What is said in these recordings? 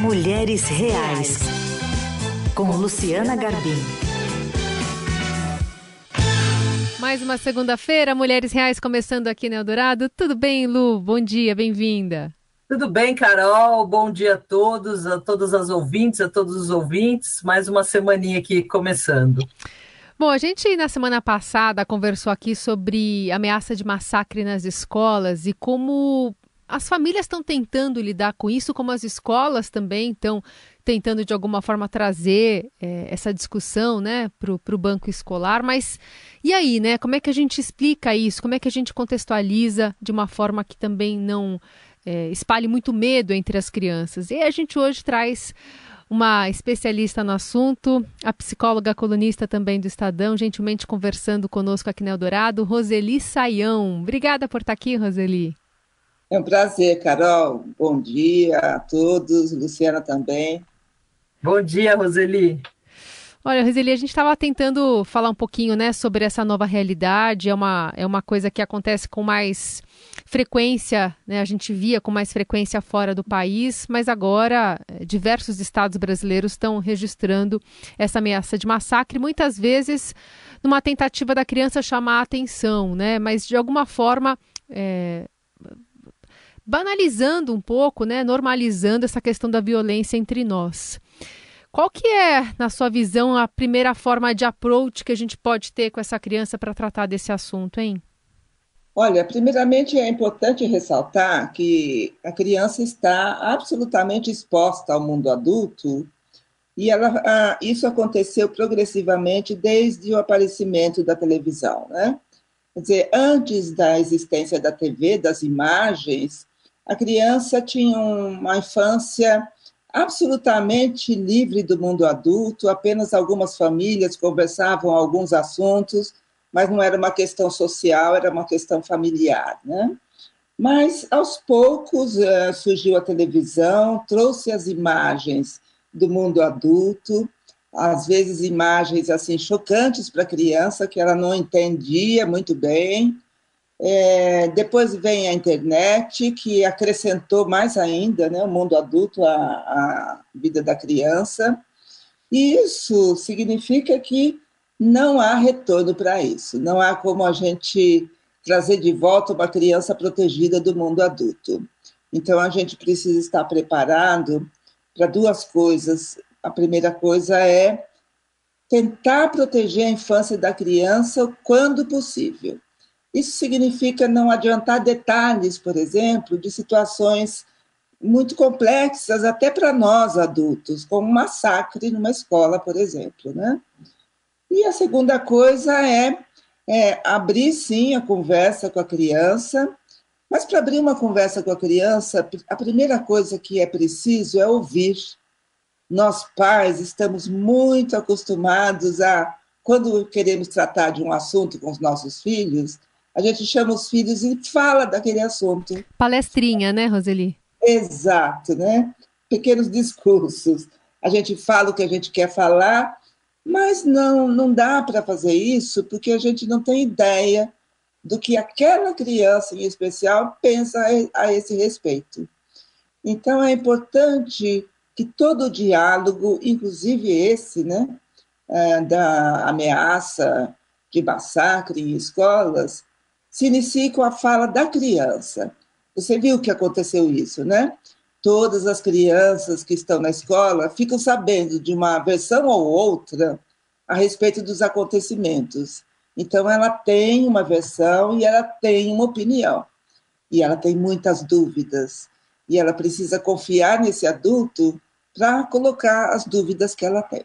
Mulheres Reais, com Luciana Garbim. Mais uma segunda-feira, Mulheres Reais começando aqui no Eldorado. Tudo bem, Lu? Bom dia, bem-vinda. Tudo bem, Carol? Bom dia a todos, a todas as ouvintes, a todos os ouvintes. Mais uma semaninha aqui começando. Bom, a gente na semana passada conversou aqui sobre ameaça de massacre nas escolas e como as famílias estão tentando lidar com isso, como as escolas também estão tentando de alguma forma trazer é, essa discussão né, para o banco escolar. Mas e aí, né? Como é que a gente explica isso? Como é que a gente contextualiza de uma forma que também não é, espalhe muito medo entre as crianças? E a gente hoje traz uma especialista no assunto, a psicóloga colunista também do Estadão, gentilmente conversando conosco aqui no Eldorado, Roseli Saião. Obrigada por estar aqui, Roseli. É um prazer, Carol. Bom dia a todos, Luciana também. Bom dia, Roseli. Olha, Roseli, a gente estava tentando falar um pouquinho né, sobre essa nova realidade. É uma, é uma coisa que acontece com mais frequência, né, a gente via com mais frequência fora do país, mas agora eh, diversos estados brasileiros estão registrando essa ameaça de massacre, muitas vezes numa tentativa da criança chamar a atenção, né, mas de alguma forma. É, banalizando um pouco, né, normalizando essa questão da violência entre nós. Qual que é, na sua visão, a primeira forma de approach que a gente pode ter com essa criança para tratar desse assunto, hein? Olha, primeiramente é importante ressaltar que a criança está absolutamente exposta ao mundo adulto e ela, ah, isso aconteceu progressivamente desde o aparecimento da televisão, né? Quer dizer, antes da existência da TV, das imagens, a criança tinha uma infância absolutamente livre do mundo adulto, apenas algumas famílias conversavam alguns assuntos, mas não era uma questão social, era uma questão familiar, né? Mas aos poucos uh, surgiu a televisão, trouxe as imagens do mundo adulto, às vezes imagens assim chocantes para a criança que ela não entendia muito bem, é, depois vem a internet, que acrescentou mais ainda né, o mundo adulto à, à vida da criança. E isso significa que não há retorno para isso, não há como a gente trazer de volta uma criança protegida do mundo adulto. Então a gente precisa estar preparado para duas coisas. A primeira coisa é tentar proteger a infância da criança quando possível. Isso significa não adiantar detalhes, por exemplo, de situações muito complexas, até para nós adultos, como um massacre numa escola, por exemplo. Né? E a segunda coisa é, é abrir, sim, a conversa com a criança, mas para abrir uma conversa com a criança, a primeira coisa que é preciso é ouvir. Nós, pais, estamos muito acostumados a, quando queremos tratar de um assunto com os nossos filhos, a gente chama os filhos e fala daquele assunto. Palestrinha, né, Roseli? Exato, né? Pequenos discursos. A gente fala o que a gente quer falar, mas não, não dá para fazer isso porque a gente não tem ideia do que aquela criança em especial pensa a esse respeito. Então é importante que todo o diálogo, inclusive esse, né, é, da ameaça de massacre em escolas, se inicie com a fala da criança. Você viu que aconteceu isso, né? Todas as crianças que estão na escola ficam sabendo de uma versão ou outra a respeito dos acontecimentos. Então, ela tem uma versão e ela tem uma opinião. E ela tem muitas dúvidas. E ela precisa confiar nesse adulto para colocar as dúvidas que ela tem.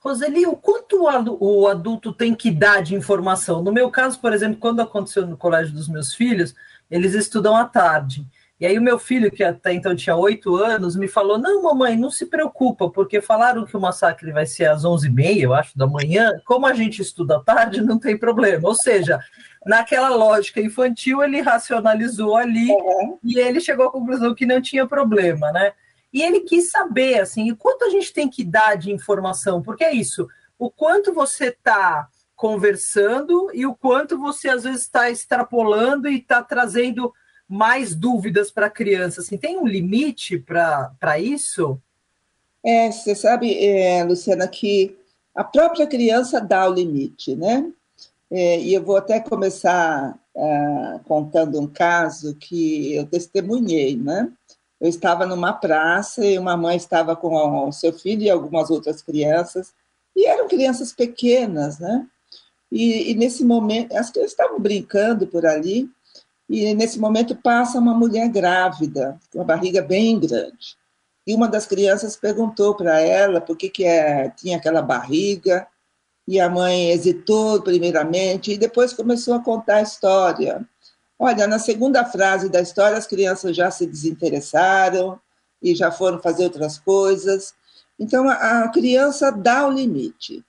Roseli, o quanto o adulto tem que dar de informação? No meu caso, por exemplo, quando aconteceu no colégio dos meus filhos, eles estudam à tarde. E aí o meu filho, que até então tinha oito anos, me falou, não, mamãe, não se preocupa, porque falaram que o massacre vai ser às onze e meia, eu acho, da manhã. Como a gente estuda à tarde, não tem problema. Ou seja, naquela lógica infantil, ele racionalizou ali uhum. e ele chegou à conclusão que não tinha problema, né? E ele quis saber, assim, quanto a gente tem que dar de informação, porque é isso, o quanto você está conversando e o quanto você às vezes está extrapolando e está trazendo mais dúvidas para a criança? Assim, tem um limite para isso? É, você sabe, é, Luciana, que a própria criança dá o limite, né? É, e eu vou até começar é, contando um caso que eu testemunhei, né? Eu estava numa praça e uma mãe estava com o seu filho e algumas outras crianças, e eram crianças pequenas, né? E, e nesse momento, as crianças estavam brincando por ali, e nesse momento passa uma mulher grávida, com uma barriga bem grande. E uma das crianças perguntou para ela por que, que é, tinha aquela barriga, e a mãe hesitou primeiramente, e depois começou a contar a história. Olha, na segunda frase da história, as crianças já se desinteressaram e já foram fazer outras coisas. Então, a, criança dá o limite.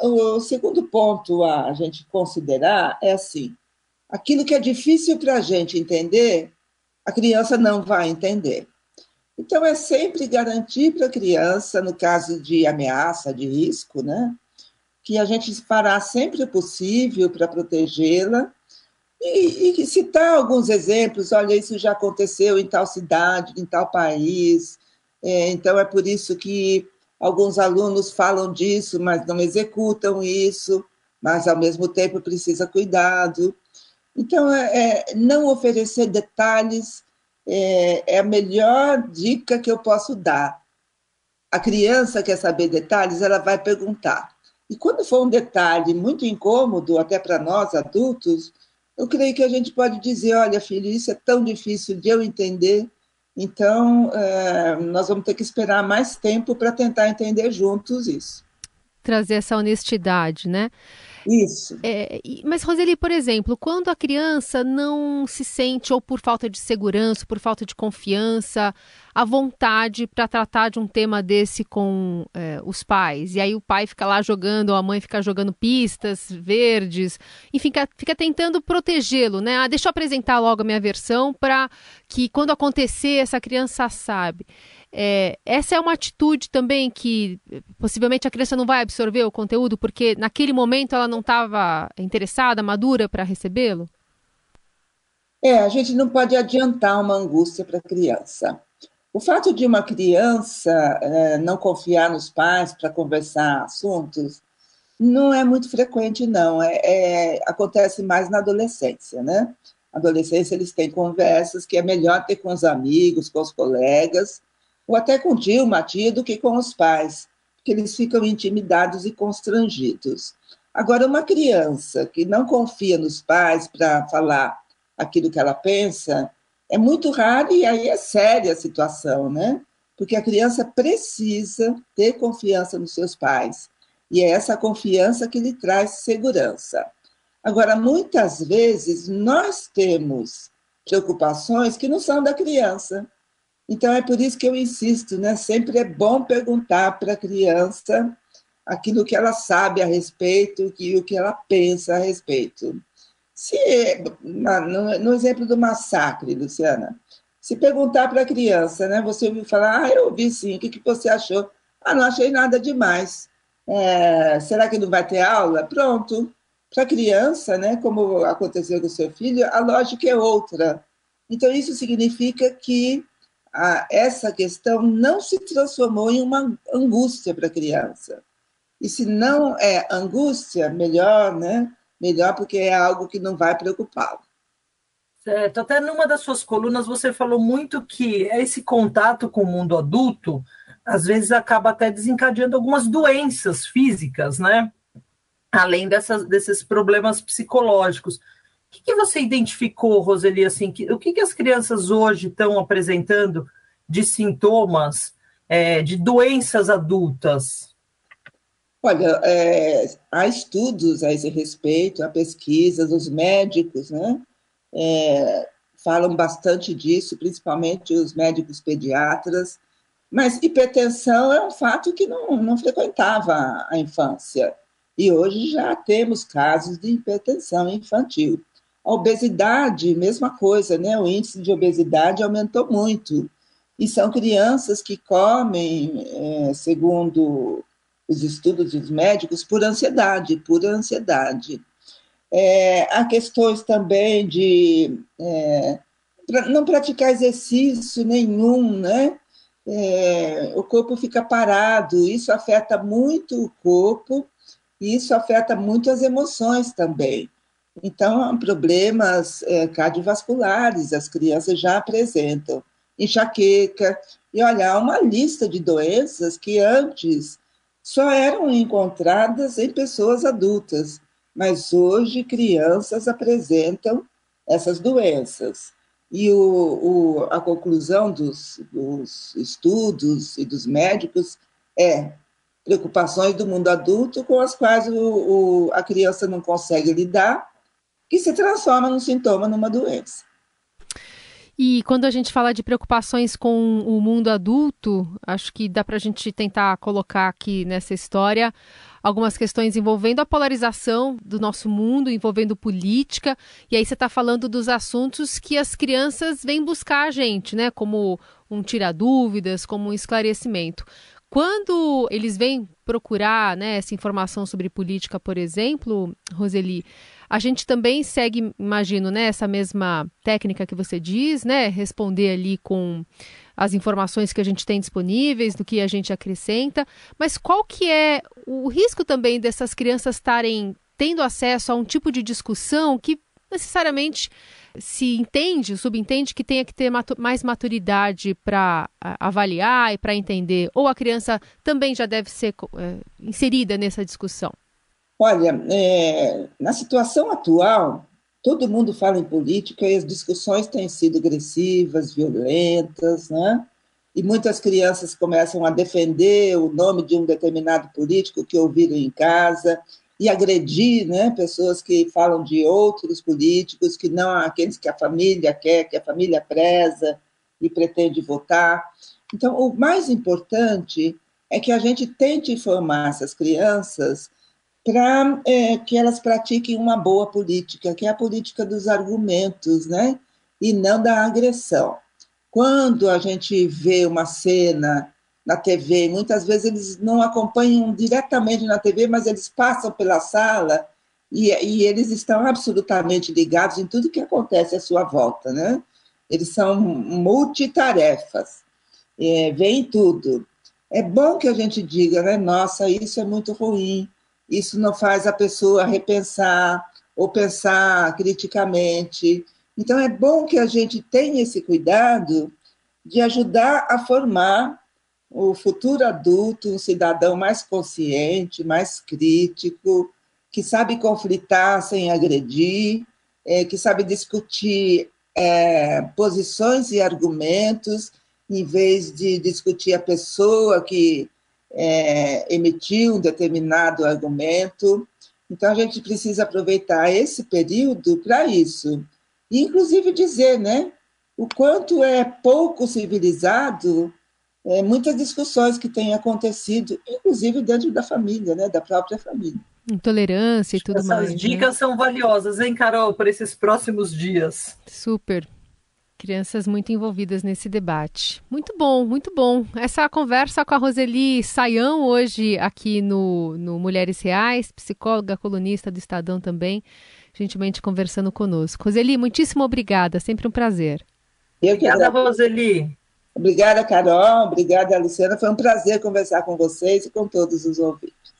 o segundo ponto a gente considerar é assim: aquilo que é difícil para a gente entender, a criança não vai entender. Então, é sempre garantir para a criança, no caso de ameaça, de risco, né, que a gente fará sempre o possível para protegê-la e, e, citar alguns exemplos, olha, isso já aconteceu em tal cidade, em tal país, é, então é por isso que alguns alunos falam disso, mas não executam isso, mas ao mesmo tempo precisa cuidado. Então, é, é não oferecer detalhes é, é a melhor dica que eu posso dar. A criança quer saber detalhes, ela vai perguntar. E quando for um detalhe muito incômodo, até para nós adultos, eu creio que a gente pode dizer: olha, filho, isso é tão difícil de eu entender, então é, nós vamos ter que esperar mais tempo para tentar entender juntos isso. Trazer essa honestidade, né? Isso. É, mas, Roseli, por exemplo, quando a criança não se sente, ou por falta de segurança, por falta de confiança, à vontade para tratar de um tema desse com é, os pais, e aí o pai fica lá jogando, ou a mãe fica jogando pistas verdes, enfim, fica, fica tentando protegê-lo, né? Ah, deixa eu apresentar logo a minha versão para que quando acontecer, essa criança sabe. É, essa é uma atitude também que possivelmente a criança não vai absorver o conteúdo porque naquele momento ela não estava interessada, madura para recebê-lo? É, a gente não pode adiantar uma angústia para a criança. O fato de uma criança é, não confiar nos pais para conversar assuntos não é muito frequente, não. É, é, acontece mais na adolescência, né? Na adolescência, eles têm conversas que é melhor ter com os amigos, com os colegas, ou até com o tio, uma tia, do que com os pais, porque eles ficam intimidados e constrangidos. Agora, uma criança que não confia nos pais para falar aquilo que ela pensa, é muito raro e aí é séria a situação, né? Porque a criança precisa ter confiança nos seus pais. E é essa confiança que lhe traz segurança. Agora, muitas vezes, nós temos preocupações que não são da criança. Então, é por isso que eu insisto, né? Sempre é bom perguntar para a criança aquilo que ela sabe a respeito e o que ela pensa a respeito. Se, no, no exemplo do massacre, Luciana, se perguntar para a criança, né? Você ouviu falar, ah, eu ouvi sim, o que, que você achou? Ah, não achei nada demais. É, será que não vai ter aula? Pronto. Para a criança, né, como aconteceu com o seu filho, a lógica é outra. Então, isso significa que a, essa questão não se transformou em uma angústia para a criança. E se não é angústia, melhor, né? Melhor porque é algo que não vai preocupá-lo. Certo. Até numa das suas colunas você falou muito que esse contato com o mundo adulto às vezes acaba até desencadeando algumas doenças físicas, né? Além dessas, desses problemas psicológicos que, que você identificou, Roseli, assim, que, o que, que as crianças hoje estão apresentando de sintomas é, de doenças adultas? Olha, é, há estudos a esse respeito, há pesquisas, os médicos né, é, falam bastante disso, principalmente os médicos pediatras, mas hipertensão é um fato que não, não frequentava a infância. E hoje já temos casos de hipertensão infantil. A obesidade, mesma coisa, né? O índice de obesidade aumentou muito. E são crianças que comem, é, segundo os estudos dos médicos, por ansiedade, por ansiedade. É, há questões também de é, não praticar exercício nenhum, né? É, o corpo fica parado, isso afeta muito o corpo e isso afeta muito as emoções também. Então, problemas é, cardiovasculares as crianças já apresentam, enxaqueca, e olha, uma lista de doenças que antes só eram encontradas em pessoas adultas, mas hoje crianças apresentam essas doenças. E o, o, a conclusão dos, dos estudos e dos médicos é preocupações do mundo adulto com as quais o, o, a criança não consegue lidar, que se transforma num sintoma, numa doença. E quando a gente fala de preocupações com o mundo adulto, acho que dá para a gente tentar colocar aqui nessa história algumas questões envolvendo a polarização do nosso mundo, envolvendo política. E aí você está falando dos assuntos que as crianças vêm buscar a gente, né? Como um tirar dúvidas, como um esclarecimento. Quando eles vêm procurar né, essa informação sobre política, por exemplo, Roseli, a gente também segue, imagino, né, essa mesma técnica que você diz, né, responder ali com as informações que a gente tem disponíveis, do que a gente acrescenta, mas qual que é o risco também dessas crianças estarem tendo acesso a um tipo de discussão que necessariamente se entende, subentende que tenha que ter mais maturidade para avaliar e para entender, ou a criança também já deve ser é, inserida nessa discussão? Olha, é, na situação atual, todo mundo fala em política e as discussões têm sido agressivas, violentas, né? E muitas crianças começam a defender o nome de um determinado político que ouviram em casa e agredir né, pessoas que falam de outros políticos, que não aqueles que a família quer, que a família preza e pretende votar. Então, o mais importante é que a gente tente informar essas crianças para é, que elas pratiquem uma boa política, que é a política dos argumentos, né? E não da agressão. Quando a gente vê uma cena na TV, muitas vezes eles não acompanham diretamente na TV, mas eles passam pela sala e, e eles estão absolutamente ligados em tudo que acontece à sua volta, né? Eles são multitarefas, é, veem tudo. É bom que a gente diga, né? Nossa, isso é muito ruim isso não faz a pessoa repensar ou pensar criticamente. Então, é bom que a gente tenha esse cuidado de ajudar a formar o futuro adulto, um cidadão mais consciente, mais crítico, que sabe conflitar sem agredir, é, que sabe discutir é, posições e argumentos, em vez de discutir a pessoa que é, emitir um determinado argumento. Então, a gente precisa aproveitar esse período para isso. E, inclusive, dizer né, o quanto é pouco civilizado é, muitas discussões que têm acontecido, inclusive dentro da família, né, da própria família. Intolerância e tudo Essas mais. Essas né? dicas né? são valiosas, hein, Carol, para esses próximos dias. Super. Crianças muito envolvidas nesse debate. Muito bom, muito bom. Essa conversa com a Roseli Saião hoje aqui no, no Mulheres Reais, psicóloga, colunista do Estadão também, gentilmente conversando conosco. Roseli, muitíssimo obrigada, sempre um prazer. Eu que obrigada, Roseli. Obrigada, Carol. Obrigada, Luciana. Foi um prazer conversar com vocês e com todos os ouvintes.